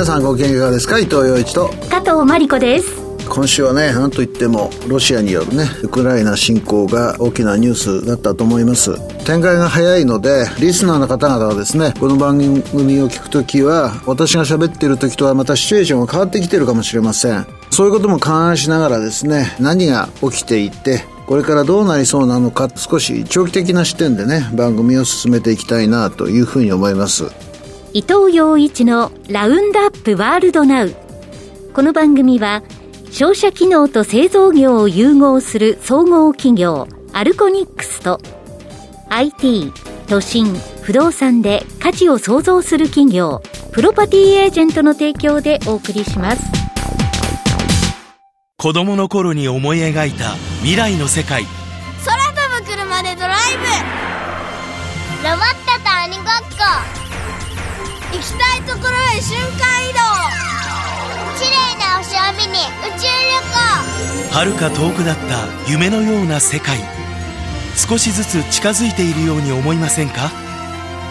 皆さんご機嫌いかがですか？伊藤洋一と。加藤真理子です。今週はね何といってもロシアによるねウクライナ侵攻が大きなニュースだったと思います。展開が早いのでリスナーの方々はですねこの番組を聞くときは私が喋ってる時とはまたシチュエーションが変わってきてるかもしれません。そういうことも勘案しながらですね何が起きていてこれからどうなりそうなのか少し長期的な視点でね番組を進めていきたいなというふうに思います伊藤洋一のラウンドアップワールドナウ。この番組は商社機能と製造業を融合する総合企業アルコニックスと IT 都心不動産で価値を創造する企業プロパティエージェントの提供でお送りします。子供の頃に思い描いた未来の世界。空飛ぶ車でドライブ。ロボットと鬼ごっこ行きたいところへ瞬間移動。綺麗な星を見に宇宙旅行。遥か遠くだった夢のような世界。少しずつ近づいているように思いませんか？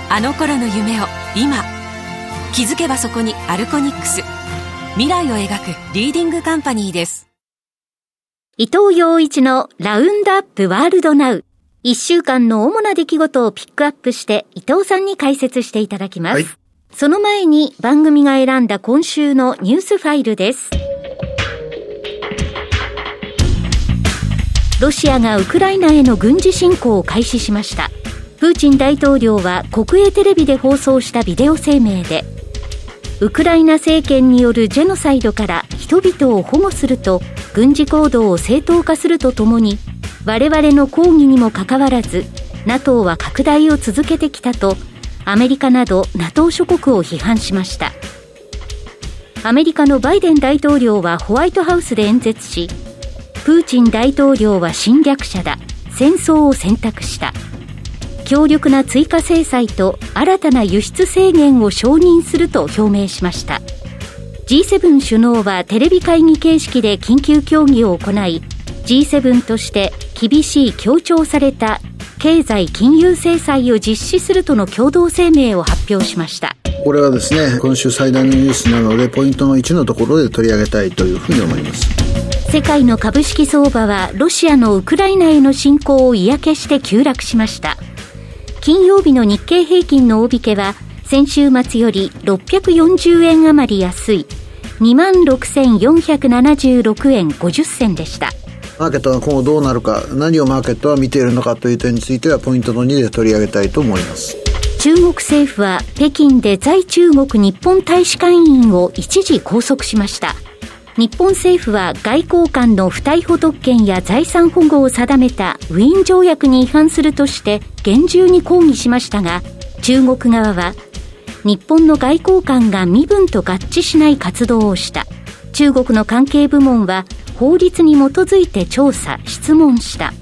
あの頃の夢を今。気づけばそこにアルコニックス。未来を描くリーディングカンパニーです。伊藤洋一のラウンドアップワールドナウ。一週間の主な出来事をピックアップして伊藤さんに解説していただきます。はい、その前に番組が選んだ今週のニュースファイルです。ロシアがウクライナへの軍事侵攻を開始しました。プーチン大統領は国営テレビで放送したビデオ声明で、ウクライナ政権によるジェノサイドから人々を保護すると軍事行動を正当化するとともに我々の抗議にもかかわらず NATO は拡大を続けてきたとアメリカなど NATO 諸国を批判しました。アメリカのバイデン大統領はホワイトハウスで演説しプーチン大統領は侵略者だ戦争を選択した。強力な追加制裁と新たな輸出制限を承認すると表明しました。G7 首脳はテレビ会議形式で緊急協議を行い G7 として厳しい強調された経済金融制裁を実施するとの共同声明を発表しました。これはですね今週最大のニュースなのでポイントの1のところで取り上げたいというふうに思います。世界の株式相場はロシアのウクライナへの侵攻を嫌気して急落しました。金曜日の日経平均の大引けは先週末より640円余り安い26,476円50銭でしたマーケットが今後どうなるか何をマーケットは見ているのかという点についてはポイントの2で取り上げたいと思います中国政府は北京で在中国日本大使館員を一時拘束しました日本政府は外交官の不逮捕特権や財産保護を定めたウィーン条約に違反するとして厳重に抗議しましたが、中国側は日本の外交官が身分と合致しない活動をした。中国の関係部門は法律に基づいて調査、質問した。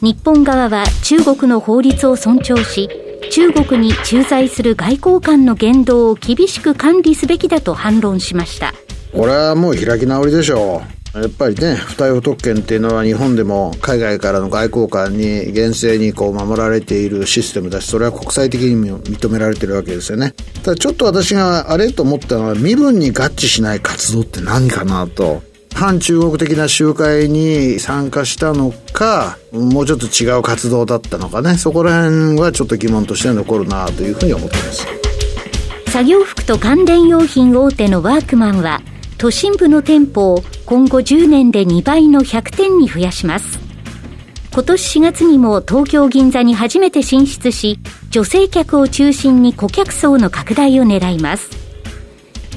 日本側は中国の法律を尊重し、中国に駐在する外交官の言動を厳しく管理すべきだと反論しました。これはもう開き直りでしょう。やっぱりね、不逮捕特権っていうのは日本でも海外からの外交官に厳正にこう守られているシステムだし、それは国際的にも認められてるわけですよね。ただちょっと私があれと思ったのは、身分に合致しない活動って何かなと。反中国的な集会に参加したのか、もうちょっと違う活動だったのかね、そこら辺はちょっと疑問として残るなというふうに思ってます。作業服と関連用品大手のワークマンは、都心部の店舗を今後10年で2倍の100店に増やします。今年4月にも東京銀座に初めて進出し、女性客を中心に顧客層の拡大を狙います。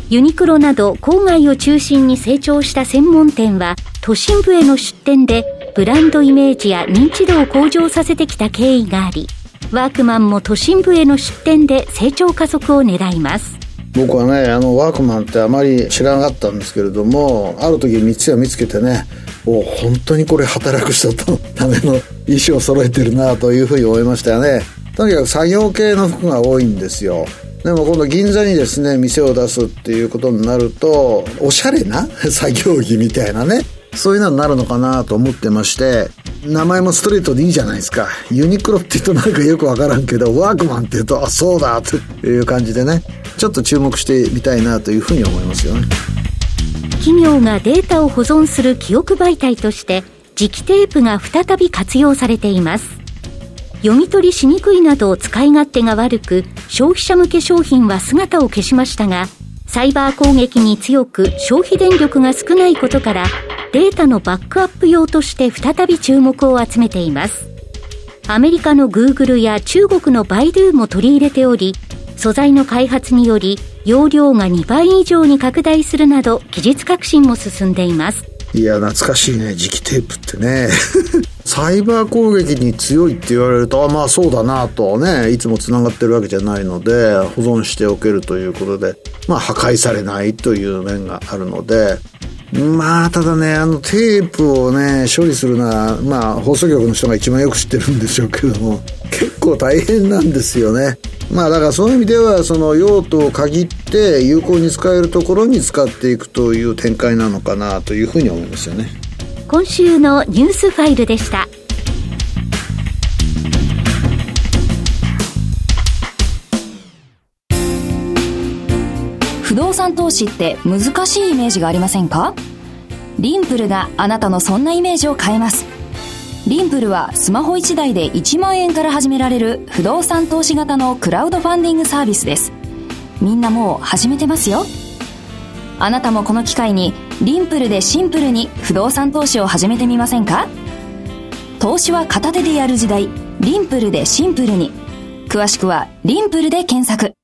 ユニクロなど郊外を中心に成長した専門店は都心部への出店でブランドイメージや認知度を向上させてきた経緯があり、ワークマンも都心部への出店で成長加速を狙います。僕はねあのワークマンってあまり知らなかったんですけれどもある時三を見つけてねお本当にこれ働く人のための衣装を揃えてるなというふうに思いましたよねとにかく作業系の服が多いんですよでも今度銀座にですね店を出すっていうことになるとおしゃれな 作業着みたいなねそういうのになるのかなと思ってまして名前もストレートでいいじゃないですか。ユニクロって言うとなんかよくわからんけど、ワークマンって言うと、あ、そうだという感じでね、ちょっと注目してみたいなというふうに思いますよね。企業がデータを保存する記憶媒体として、磁気テープが再び活用されています。読み取りしにくいなど使い勝手が悪く、消費者向け商品は姿を消しましたが、サイバー攻撃に強く消費電力が少ないことから、データのバックアップ用として再び注目を集めています。アメリカのグーグルや中国のバイドゥも取り入れており、素材の開発により容量が2倍以上に拡大するなど技術革新も進んでいます。いや、懐かしいね、磁気テープってね。サイバー攻撃に強いって言われると、あまあそうだなとね、いつも繋がってるわけじゃないので、保存しておけるということで、まあ破壊されないという面があるので、まあ、ただね、あのテープをね、処理するのは、まあ、放送局の人が一番よく知ってるんでしょうけども、結構大変なんですよね。まあ、だからそういう意味では、その用途を限って有効に使えるところに使っていくという展開なのかなというふうに思いますよね。今週のニュースファイルでした。不動産投資って難しいイメージがありませんか？リンプルがあなたのそんなイメージを変えます。リンプルはスマホ1台で1万円から始められる不動産投資型のクラウドファンディングサービスです。みんなもう始めてますよ。あなたもこの機会にリンプルでシンプルに不動産投資を始めてみませんか？投資は片手でやる時代、リンプルでシンプルに。詳しくはリンプルで検索。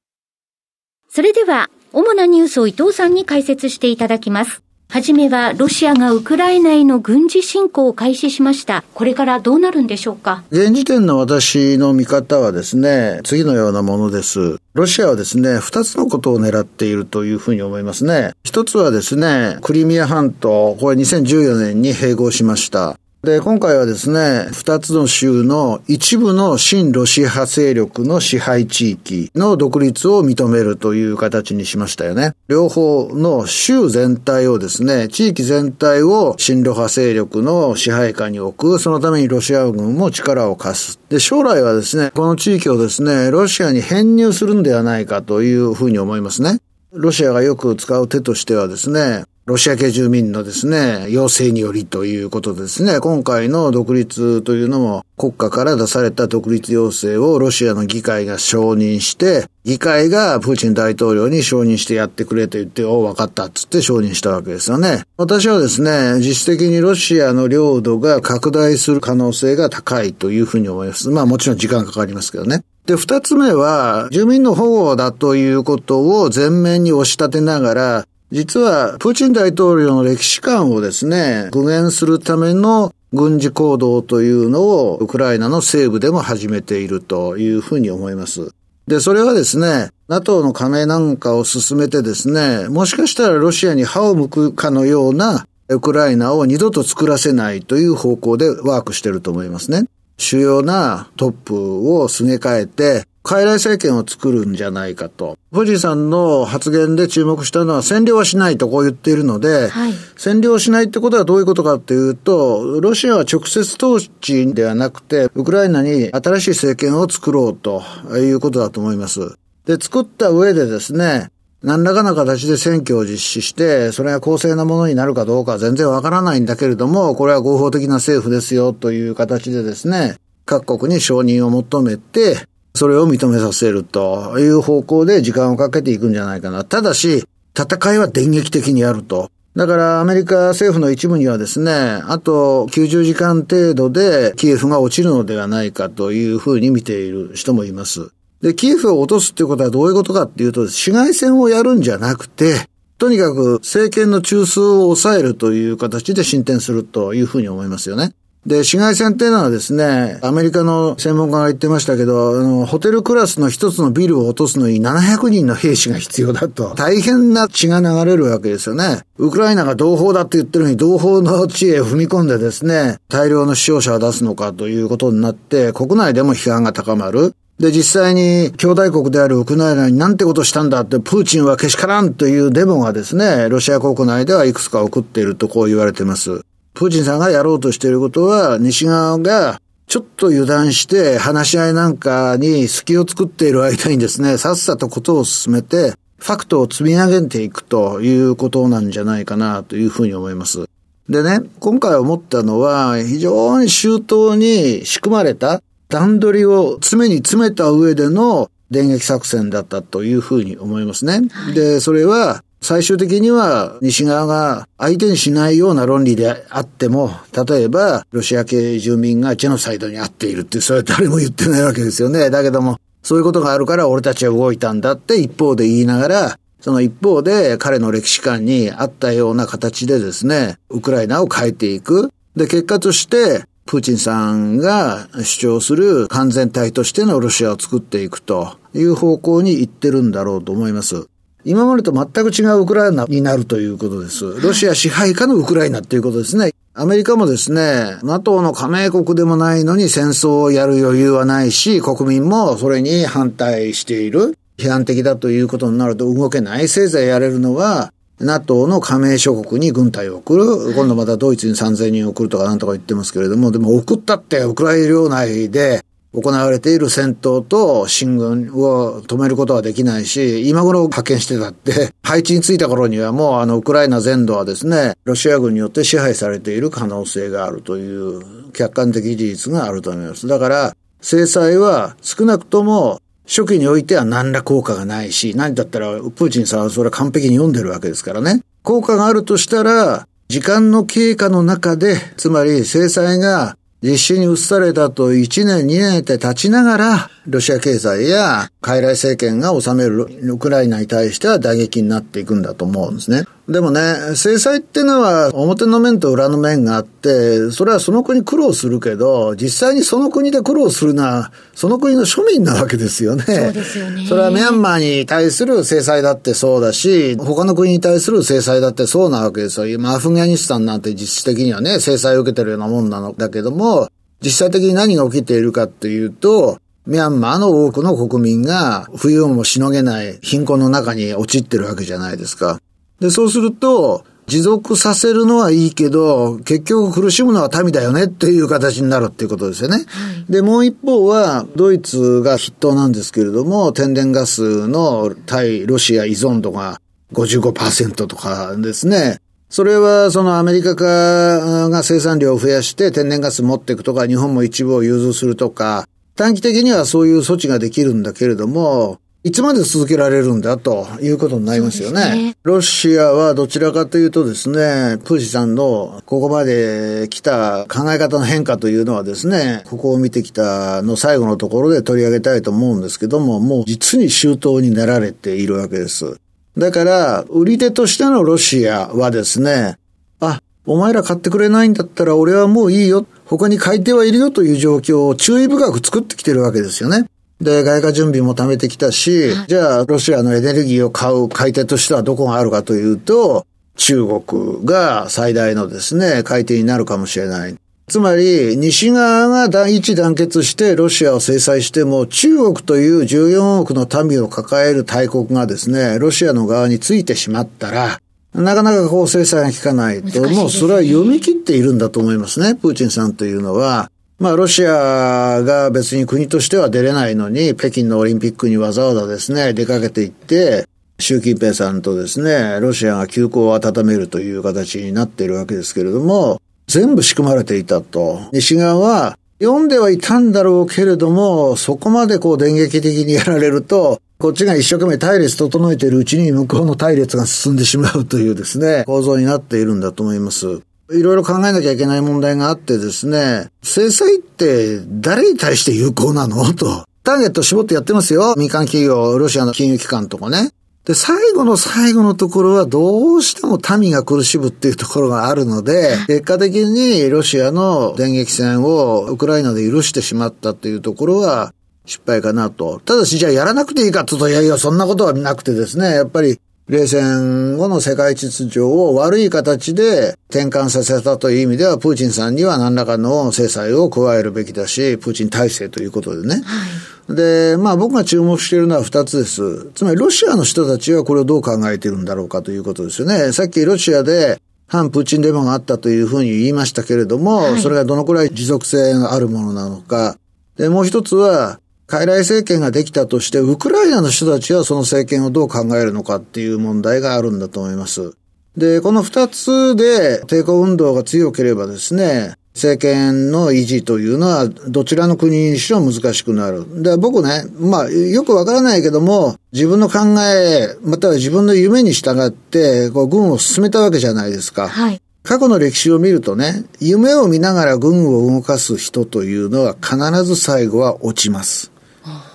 それでは主なニュースを伊藤さんに解説していただきます。はじめは、ロシアがウクライナへの軍事侵攻を開始しました。これからどうなるんでしょうか？現時点の私の見方はですね、次のようなものです。ロシアはですね、二つのことを狙っているというふうに思いますね。一つはですね、クリミア半島、これ2014年に併合しました。で、今回はですね、二つの州の一部の親ロシア派勢力の支配地域の独立を認めるという形にしましたよね。両方の州全体をですね、地域全体を親ロ派勢力の支配下に置く、そのためにロシア軍も力を貸す。で、将来はですね、この地域をですね、ロシアに編入するんではないかというふうに思いますね。ロシアがよく使う手としてはですね、ロシア系住民のですね、要請によりということですね、今回の独立というのも国家から出された独立要請をロシアの議会が承認して、議会がプーチン大統領に承認してやってくれと言って、お分かったっつって承認したわけですよね。私はですね、実質的にロシアの領土が拡大する可能性が高いというふうに思います。まあもちろん時間かかりますけどね。で、二つ目は、住民の保護だということを前面に押し立てながら、実は、プーチン大統領の歴史観をですね、具現するための軍事行動というのをウクライナの西部でも始めているというふうに思います。で、それはですね、NATO の加盟なんかを進めてですね、もしかしたらロシアに歯を向くかのようなウクライナを二度と作らせないという方向でワークしてると思いますね。主要なトップをすげ替えて、傀儡政権を作るんじゃないかと。富士さんの発言で注目したのは占領はしないとこう言っているので、はい、占領しないってことはどういうことかっていうと、ロシアは直接統治ではなくて、ウクライナに新しい政権を作ろうということだと思います。で、作った上でですね、何らかの形で選挙を実施して、それが公正なものになるかどうかは全然わからないんだけれども、これは合法的な政府ですよという形でですね、各国に承認を求めて、それを認めさせるという方向で時間をかけていくんじゃないかな。ただし、戦いは電撃的にやると。だからアメリカ政府の一部にはですね、あと90時間程度でキエフが落ちるのではないかというふうに見ている人もいます。で、キエフを落とすっていうことはどういうことかっていうと、市街戦をやるんじゃなくて、とにかく政権の中枢を抑えるという形で進展するというふうに思いますよね。で、市街戦っていうのはですね、アメリカの専門家が言ってましたけど、あの、ホテルクラスの一つのビルを落とすのに700人の兵士が必要だと。大変な血が流れるわけですよね。ウクライナが同胞だって言ってるのに、同胞の地へ踏み込んでですね、大量の死傷者を出すのかということになって、国内でも批判が高まる。で、実際に兄弟国であるウクライナになんてことしたんだって、プーチンはけしからんというデモがですね、ロシア国内ではいくつか送っているとこう言われてます。ププーチンさんがやろうとしていることは、西側がちょっと油断して話し合いなんかに隙を作っている間にですね、さっさとことを進めて、ファクトを積み上げていくということなんじゃないかなというふうに思います。でね、今回思ったのは、非常に周到に仕組まれた段取りを詰めに詰めた上での電撃作戦だったというふうに思いますね。で、それは最終的には西側が相手にしないような論理であっても、例えばロシア系住民がジェノサイドに遭っているって、それは誰も言ってないわけですよね。だけども、そういうことがあるから俺たちは動いたんだって一方で言いながら、その一方で彼の歴史観に合ったような形でですね、ウクライナを変えていく。で、結果として、プーチンさんが主張する完全体としてのロシアを作っていくという方向に行ってるんだろうと思います。今までと全く違うウクライナになるということです。ロシア支配下のウクライナっていうことですね。アメリカもですね、NATO の加盟国でもないのに戦争をやる余裕はないし、国民もそれに反対している。批判的だということになると動けない。せいぜいやれるのは、NATO の加盟諸国に軍隊を送る。今度またドイツに3000人送るとかなんとか言ってますけれども、でも送ったってウクライナ領内で行われている戦闘と進軍を止めることはできないし、今頃派遣してたって、配置についた頃にはもうあのウクライナ全土はですね、ロシア軍によって支配されている可能性があるという客観的事実があると思います。だから、制裁は少なくとも初期においては何ら効果がないし、何だったらプーチンさんはそれは完璧に読んでるわけですからね。効果があるとしたら、時間の経過の中で、つまり制裁が実施に移されたと1年2年って経ちながら、ロシア経済や傀儡政権が治めるウクライナに対しては打撃になっていくんだと思うんですね。でもね、制裁っていうのは表の面と裏の面があって、それはその国苦労するけど、実際にその国で苦労するのは、その国の庶民なわけですよね。そうですよね。それはミャンマーに対する制裁だってそうだし、他の国に対する制裁だってそうなわけですよ。今、アフガニスタンなんて実質的にはね、制裁を受けてるようなもんなのだけども、実際的に何が起きているかっていうと、ミャンマーの多くの国民が冬をもしのげない貧困の中に陥ってるわけじゃないですか。で、そうすると、持続させるのはいいけど、結局苦しむのは民だよねっていう形になるっていうことですよね。はい、で、もう一方は、ドイツが筆頭なんですけれども、天然ガスの対ロシア依存度が55%とかですね。それはそのアメリカが生産量を増やして天然ガス持っていくとか、日本も一部を融通するとか、短期的にはそういう措置ができるんだけれども、いつまで続けられるんだということになりますよね。ねロシアはどちらかというとですね、プーチンさんのここまで来た考え方の変化というのはですね、ここを見てきたの最後のところで取り上げたいと思うんですけども、もう実に周到になられているわけです。だから、売り手としてのロシアはですね、あ、お前ら買ってくれないんだったら俺はもういいよ。他に買い手はいるよという状況を注意深く作ってきてるわけですよね。で、外貨準備も貯めてきたし、じゃあ、ロシアのエネルギーを買う買い手としてはどこがあるかというと、中国が最大のですね、買い手になるかもしれない。つまり、西側が第一団結してロシアを制裁しても、中国という14億の民を抱える大国がですね、ロシアの側についてしまったら、なかなかこう制裁が効かないと、ね、もうそれは読み切っているんだと思いますね、プーチンさんというのは。まあ、ロシアが別に国としては出れないのに、北京のオリンピックにわざわざですね、出かけていって、習近平さんとですね、ロシアが休校を温めるという形になっているわけですけれども、全部仕組まれていたと。西側は読んではいたんだろうけれども、そこまでこう電撃的にやられると、こっちが一生懸命隊列整えているうちに向こうの隊列が進んでしまうというですね、構造になっているんだと思います。いろいろ考えなきゃいけない問題があってですね、制裁って誰に対して有効なの？と。ターゲット絞ってやってますよ。民間企業、ロシアの金融機関とかね。で、最後の最後のところはどうしても民が苦しむっていうところがあるので、結果的にロシアの電撃戦をウクライナで許してしまったっていうところは失敗かなと。ただし、じゃあやらなくていいかって言うと、いやいや、そんなことはなくてですね、やっぱり冷戦後の世界秩序を悪い形で転換させたという意味では、プーチンさんには何らかの制裁を加えるべきだし、プーチン体制ということでね。はい、で、まあ僕が注目しているのは二つです。つまりロシアの人たちはこれをどう考えているんだろうかということですよね。さっきロシアで反プーチンデモがあったというふうに言いましたけれども、はい、それがどのくらい持続性があるものなのか。で、もう一つは、傀儡政権ができたとして、ウクライナの人たちはその政権をどう考えるのかっていう問題があるんだと思います。で、この二つで抵抗運動が強ければですね、政権の維持というのは、どちらの国にしろ難しくなる。で、僕ね、まあ、よくわからないけども、自分の考え、または自分の夢に従って、こう、軍を進めたわけじゃないですか。はい。過去の歴史を見るとね、夢を見ながら軍を動かす人というのは必ず最後は落ちます。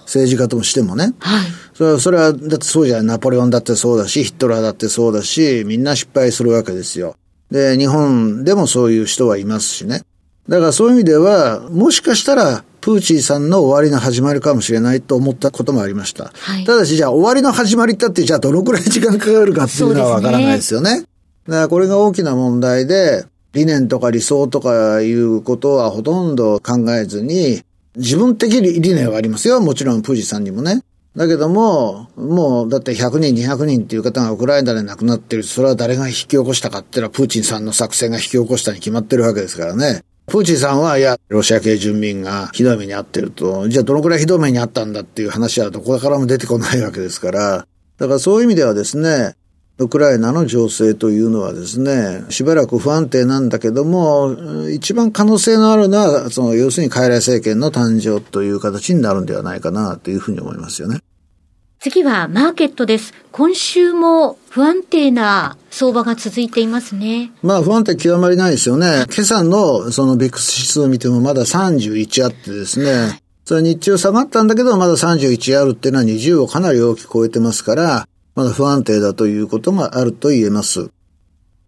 政治家としてもね。はい。それは、それは、だってそうじゃない。ナポレオンだってそうだし、ヒットラーだってそうだし、みんな失敗するわけですよ。で、日本でもそういう人はいますしね。だからそういう意味では、もしかしたら、プーチンさんの終わりの始まりかもしれないと思ったこともありました。はい、ただし、じゃあ終わりの始まりだって、じゃあどのくらい時間かかるかっていうのはわからないですよね。ねだからこれが大きな問題で、理念とか理想とかいうことはほとんど考えずに、自分的理念はありますよ。もちろんプーチンさんにもね。だけども、もう、だって100人、200人っていう方がウクライナで亡くなってる。それは誰が引き起こしたかっていうのは、プーチンさんの作戦が引き起こしたに決まってるわけですからね。プーチンさんは、いや、ロシア系住民がひどい目に遭ってると、じゃあどのくらいひどい目に遭ったんだっていう話はどこからも出てこないわけですから、だからそういう意味ではですね、ウクライナの情勢というのはですね、しばらく不安定なんだけども、一番可能性のあるのは、その、要するに傀儡政権の誕生という形になるんではないかなというふうに思いますよね。次はマーケットです。今週も不安定な相場が続いていますね。まあ不安定極まりないですよね。今朝のそのビックス指数を見てもまだ31あってですね、はい、それは日中下がったんだけどまだ31あるっていうのは20をかなり大きく超えてますから、まだ不安定だということがあると言えます。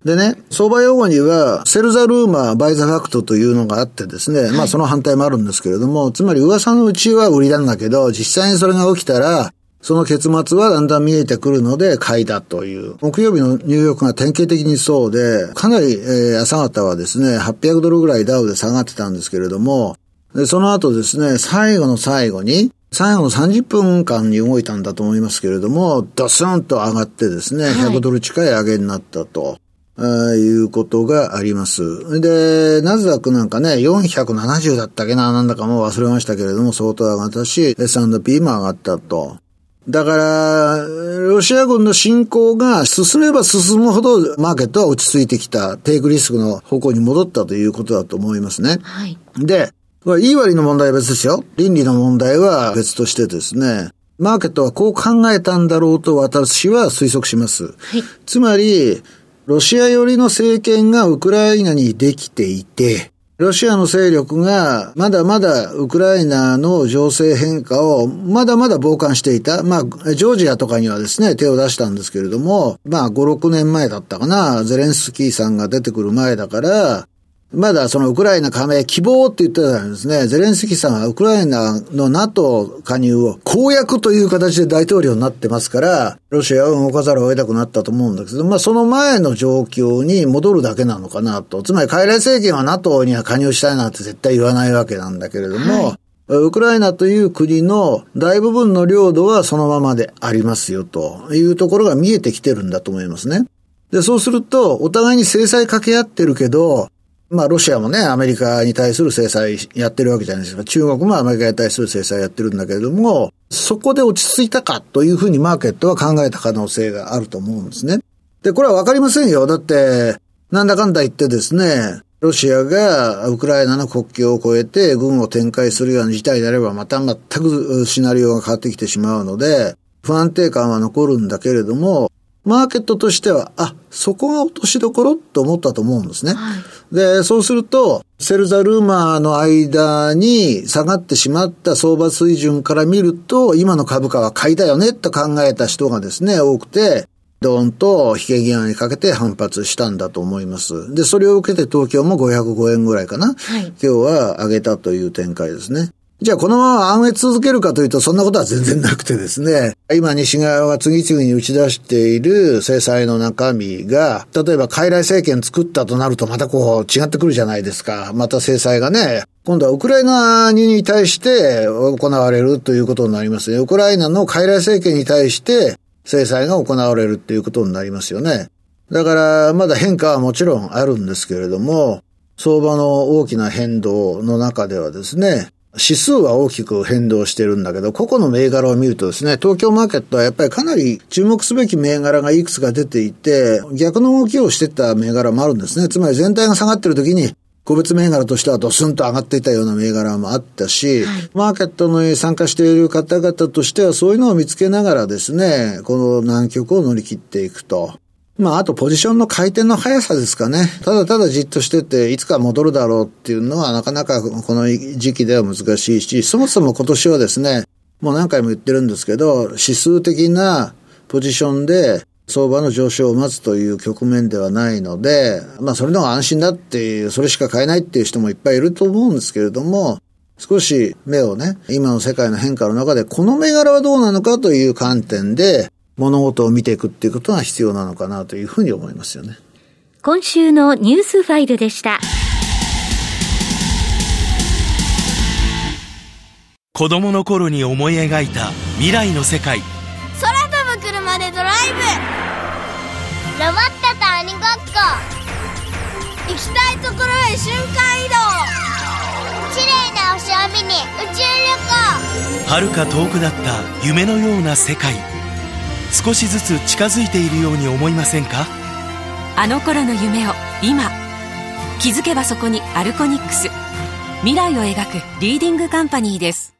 でね、相場用語には、 sell the rumor, buy the fact というのがあってですね、はい、まあその反対もあるんですけれども、つまり噂のうちは売りなんだけど、実際にそれが起きたら、その結末はだんだん見えてくるので買いだという。木曜日のニューヨークが典型的にそうで、かなり、えー、朝方はですね、800ドルぐらいダウで下がってたんですけれども、でその後ですね、最後の最後に、最後の30分間に動いたんだと思いますけれども、ドスンと上がってですね、100ドル近い上げになったと。あいうことがあります。で、ナズダックなんかね、470だったっけな、なんだかもう忘れましたけれども、相当上がったし、S&P も上がったと。だから、ロシア軍の侵攻が進めば進むほどマーケットは落ち着いてきた、テイクリスクの方向に戻ったということだと思いますね。はい。で、いい割の問題は別ですよ。倫理の問題は別としてですね、マーケットはこう考えたんだろうと私は推測します。はい、つまり、ロシア寄りの政権がウクライナにできていて、ロシアの勢力がまだまだウクライナの情勢変化をまだまだ傍観していた。まあ、ジョージアとかにはですね、手を出したんですけれども、まあ、5、6年前だったかな、ゼレンスキーさんが出てくる前だから、まだそのウクライナ加盟希望って言ってたんですね。ゼレンスキーさんはウクライナの NATO 加入を公約という形で大統領になってますから、ロシアは動かざるを得なくなったと思うんだけど、まあその前の状況に戻るだけなのかなと。つまり傀儡政権は NATO には加入したいなんて絶対言わないわけなんだけれども、はいウクライナという国の大部分の領土はそのままでありますよというところが見えてきてるんだと思いますね。で、そうすると、お互いに制裁かけ合ってるけど、まあ、ロシアもね、アメリカに対する制裁やってるわけじゃないですか。中国もアメリカに対する制裁やってるんだけれども、そこで落ち着いたかというふうにマーケットは考えた可能性があると思うんですね。で、これはわかりませんよ。だって、なんだかんだ言ってですね、ロシアがウクライナの国境を越えて軍を展開するような事態であれば、また全くシナリオが変わってきてしまうので、不安定感は残るんだけれども、マーケットとしては、あ、そこが落としどころと思ったと思うんですね。はい、で、そうすると、セルザルーマーの間に下がってしまった相場水準から見ると、今の株価は買いだよねと考えた人がですね、多くて、ドーンと引け際にかけて反発したんだと思います。で、それを受けて東京も505円ぐらいかな。はい、今日は上げたという展開ですね。じゃあこのまま暗越続けるかというとそんなことは全然なくてですね、今西側が次々に打ち出している制裁の中身が、例えば傀儡政権作ったとなるとまたこう違ってくるじゃないですか。また制裁がね、今度はウクライナに対して行われるということになりますね。ウクライナの傀儡政権に対して制裁が行われるということになりますよね。だからまだ変化はもちろんあるんですけれども、相場の大きな変動の中ではですね、指数は大きく変動してるんだけど、個々の銘柄を見るとですね、東京マーケットはやっぱりかなり注目すべき銘柄がいくつか出ていて、逆の動きをしてた銘柄もあるんですね。つまり全体が下がってる時に、個別銘柄としてはドスンと上がっていたような銘柄もあったし、はい、マーケットの参加している方々としてはそういうのを見つけながらですね、この難局を乗り切っていくと。まあ、あとポジションの回転の速さですかね。ただただじっとしてて、いつか戻るだろうっていうのはなかなかこの時期では難しいし、そもそも今年はですね、もう何回も言ってるんですけど、指数的なポジションで相場の上昇を待つという局面ではないので、まあそれの方が安心だっていう、それしか買えないっていう人もいっぱいいると思うんですけれども、少し目をね、今の世界の変化の中で、この銘柄はどうなのかという観点で、物事を見ていくっていうことが必要なのかなというふうに思いますよね。今週のニュースファイルでした。子供の頃に思い描いた未来の世界。空飛ぶ車でドライブロボットと鬼ごっこ行きたいところへ瞬間移動綺麗な星を見に宇宙旅行遥か遠くだった夢のような世界。少しずつ近づいているように思いませんか？あの頃の夢を今気づけばそこにアルコニックス。未来を描くリーディングカンパニーです。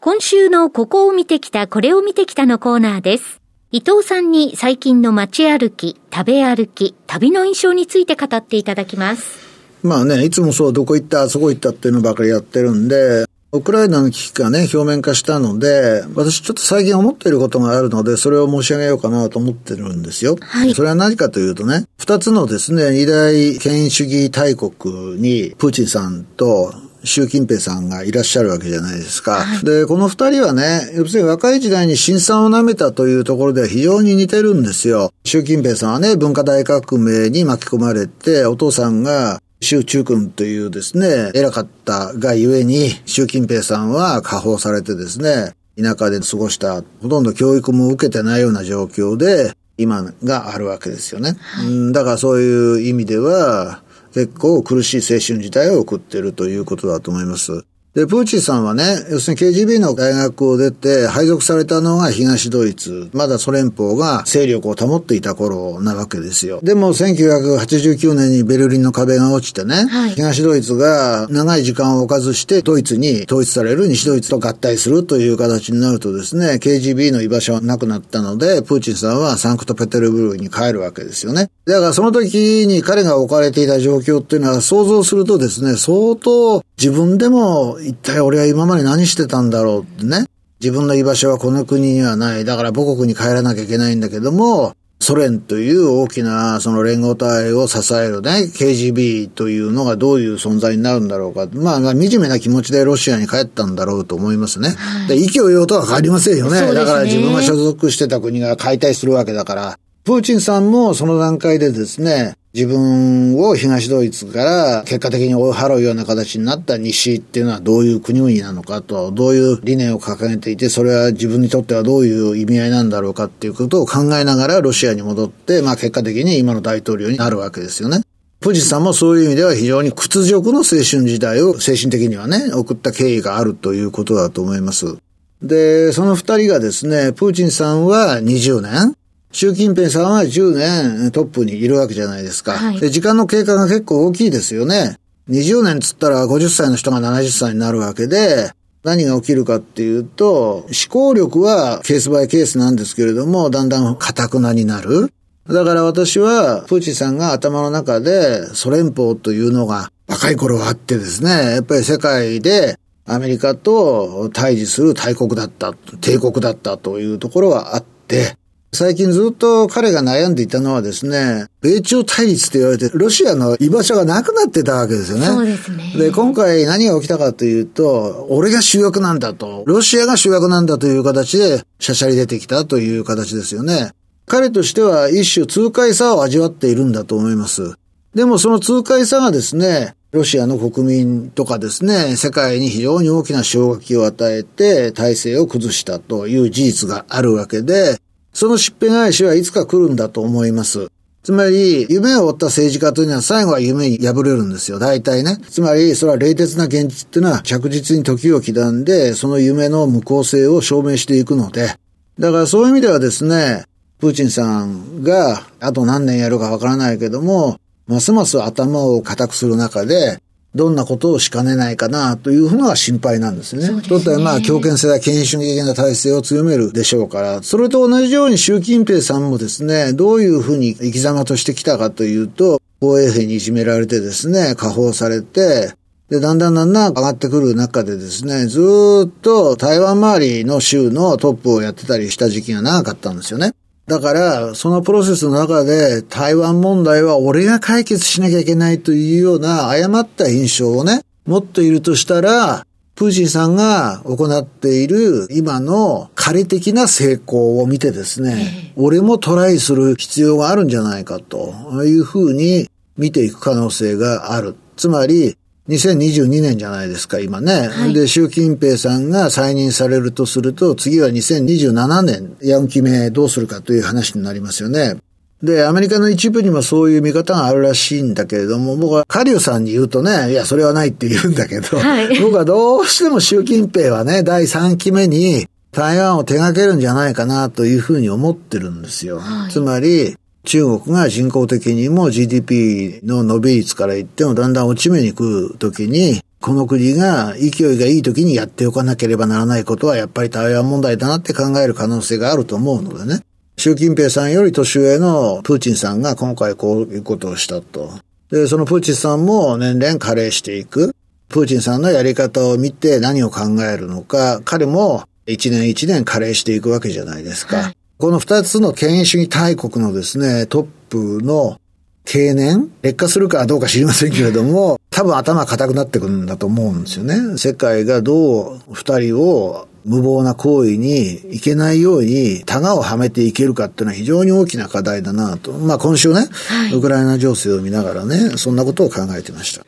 今週のここを見てきたこれを見てきたのコーナーです。伊藤さんに最近の街歩き、食べ歩き、旅の印象について語っていただきます。まあね、いつもそう、どこ行った、そこ行ったっていうのばかりやってるんで、ウクライナの危機がね、表面化したので、私ちょっと最近思っていることがあるので、それを申し上げようかなと思ってるんですよ。はい。それは何かというとね、二つのですね、二大権威主義大国に、プーチンさんと習近平さんがいらっしゃるわけじゃないですか。はい、で、この二人はね、要するに若い時代に新産を舐めたというところでは非常に似てるんですよ。習近平さんはね、文化大革命に巻き込まれて、お父さんが習中君というですね、偉かったがゆえに、習近平さんは下放されてですね、田舎で過ごした、ほとんど教育も受けてないような状況で、今があるわけですよね。はい、だからそういう意味では、結構苦しい青春時代を送っているということだと思います。で、プーチンさんはね、要するに KGB の大学を出て配属されたのが東ドイツ。まだソ連邦が勢力を保っていた頃なわけですよ。でも1989年にベルリンの壁が落ちてね、はい、東ドイツが長い時間を置かずしてドイツに統一される西ドイツと合体するという形になるとですね、KGB の居場所はなくなったので、プーチンさんはサンクトペテルブルクに帰るわけですよね。だからその時に彼が置かれていた状況っていうのは想像するとですね、相当自分でも一体俺は今まで何してたんだろうってね。自分の居場所はこの国にはない。だから母国に帰らなきゃいけないんだけども、ソ連という大きなその連合体を支えるね、KGB というのがどういう存在になるんだろうか。まあ、まあ、惨めな気持ちでロシアに帰ったんだろうと思いますね。はい、で、勢いようとは変わりませんよね。ねだから自分が所属してた国が解体するわけだから。プーチンさんもその段階でですね、自分を東ドイツから結果的に追い払うような形になった西っていうのはどういう国々なのかと、どういう理念を掲げていて、それは自分にとってはどういう意味合いなんだろうかっていうことを考えながらロシアに戻って、まあ結果的に今の大統領になるわけですよね。プーチンさんもそういう意味では非常に屈辱の青春時代を精神的にはね、送った経緯があるということだと思います。で、その二人がですね、プーチンさんは20年、習近平さんは10年トップにいるわけじゃないですか。はい、で時間の経過が結構大きいですよね。20年つったら50歳の人が70歳になるわけで、何が起きるかっていうと、思考力はケースバイケースなんですけれども、だんだん堅くなになる。だから私は、プーチンさんが頭の中で、ソ連邦というのが若い頃はあってですね、やっぱり世界でアメリカと対峙する大国だった、帝国だったというところはあって、最近ずっと彼が悩んでいたのはですね、米中対立と言われて、ロシアの居場所がなくなってたわけですよね。そうですね。で、今回何が起きたかというと、俺が主役なんだと、ロシアが主役なんだという形で、しゃしゃり出てきたという形ですよね。彼としては一種痛快さを味わっているんだと思います。でもその痛快さがですね、ロシアの国民とかですね、世界に非常に大きな衝撃を与えて体制を崩したという事実があるわけで、そのしっぺ返しはいつか来るんだと思います。つまり、夢を追った政治家というのは最後は夢に破れるんですよ。大体ね。つまり、それは冷徹な現実っていうのは着実に時を刻んで、その夢の無効性を証明していくので、だからそういう意味ではですね、プーチンさんがあと何年やるかわからないけども、ますます頭を固くする中で、どんなことをしかねないかなというのが心配なんですね。とってまあ強権性や権威主義的な体制を強めるでしょうから、それと同じように習近平さんもですね、どういうふうに生き様としてきたかというと、防衛兵にいじめられてですね、下放されて、で、だんだんだんだん上がってくる中でですね、ずーっと台湾周りの州のトップをやってたりした時期が長かったんですよね。だから、そのプロセスの中で台湾問題は俺が解決しなきゃいけないというような誤った印象をね、持っているとしたら、プーチンさんが行っている今の仮的な成功を見てですね、俺もトライする必要があるんじゃないかというふうに見ていく可能性がある。つまり、2022年じゃないですか、今ね。で、習近平さんが再任されるとすると、次は2027年、4期目どうするかという話になりますよね。で、アメリカの一部にもそういう見方があるらしいんだけれども、僕はカリオさんに言うとね、いや、それはないって言うんだけど、はい 僕はどうしても習近平はね、第3期目に台湾を手掛けるんじゃないかなというふうに思ってるんですよ。つまり、中国が人口的にも GDP の伸び率から言ってもだんだん落ち目に来るときに、この国が勢いがいい時にやっておかなければならないことはやっぱり台湾問題だなって考える可能性があると思うのでね。習近平さんより年上のプーチンさんが今回こういうことをしたと。で、そのプーチンさんも年々加齢していく。プーチンさんのやり方を見て何を考えるのか、彼も一年一年加齢していくわけじゃないですか。この二つの権威主義大国のですね、トップの経年劣化するかどうか知りませんけれども、多分頭固くなってくるんだと思うんですよね。世界がどう二人を無謀な行為にいけないようにタガをはめていけるかっていうのは非常に大きな課題だなと。まあ今週ね、ウクライナ情勢を見ながらね、そんなことを考えてました。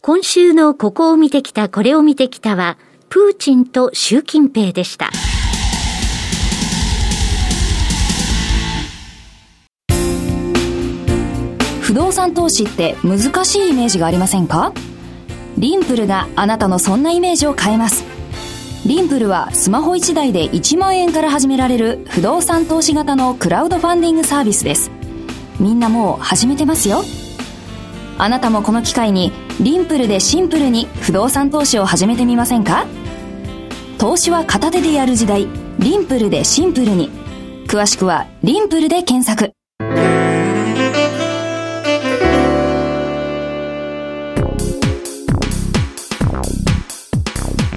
今週のここを見てきた、これを見てきたは、プーチンと習近平でした。不動産投資って難しいイメージがありませんか？リンプルがあなたのそんなイメージを変えます。リンプルはスマホ1台で1万円から始められる不動産投資型のクラウドファンディングサービスです。みんなもう始めてますよ。あなたもこの機会にリンプルでシンプルに不動産投資を始めてみませんか？投資は片手でやる時代。リンプルでシンプルに。詳しくはリンプルで検索。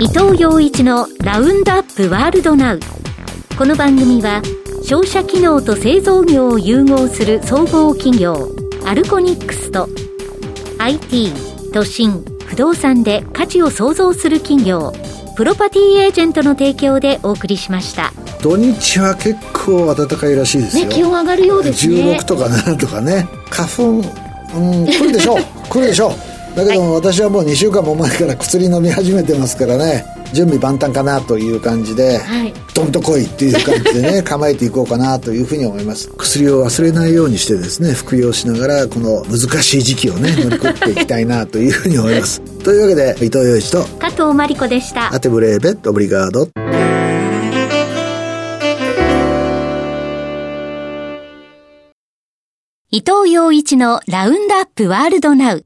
伊藤洋一のラウンドアップワールドナウ。この番組は商社機能と製造業を融合する総合企業アルコニックスと IT 都心不動産で価値を創造する企業プロパティエージェントの提供でお送りしました。土日は結構暖かいらしいですよ。ね気温上がるようですね。16とか7とかね。花粉、うん、来るでしょう。来るでしょうだけども、私はもう2週間も前から薬飲み始めてますからね準備万端かなという感じで、はい。どんと来いっていう感じでね 構えていこうかなというふうに思います。薬を忘れないようにしてですね服用しながらこの難しい時期をね 乗り越えていきたいなというふうに思います。というわけで伊藤洋一と加藤真理子でした。アテブレーベオブリガード。伊藤洋一のラウンドアップワールドナウ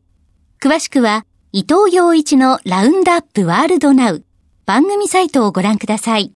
詳しくは、伊藤洋一のラウンドアップワールドナウ番組サイトをご覧ください。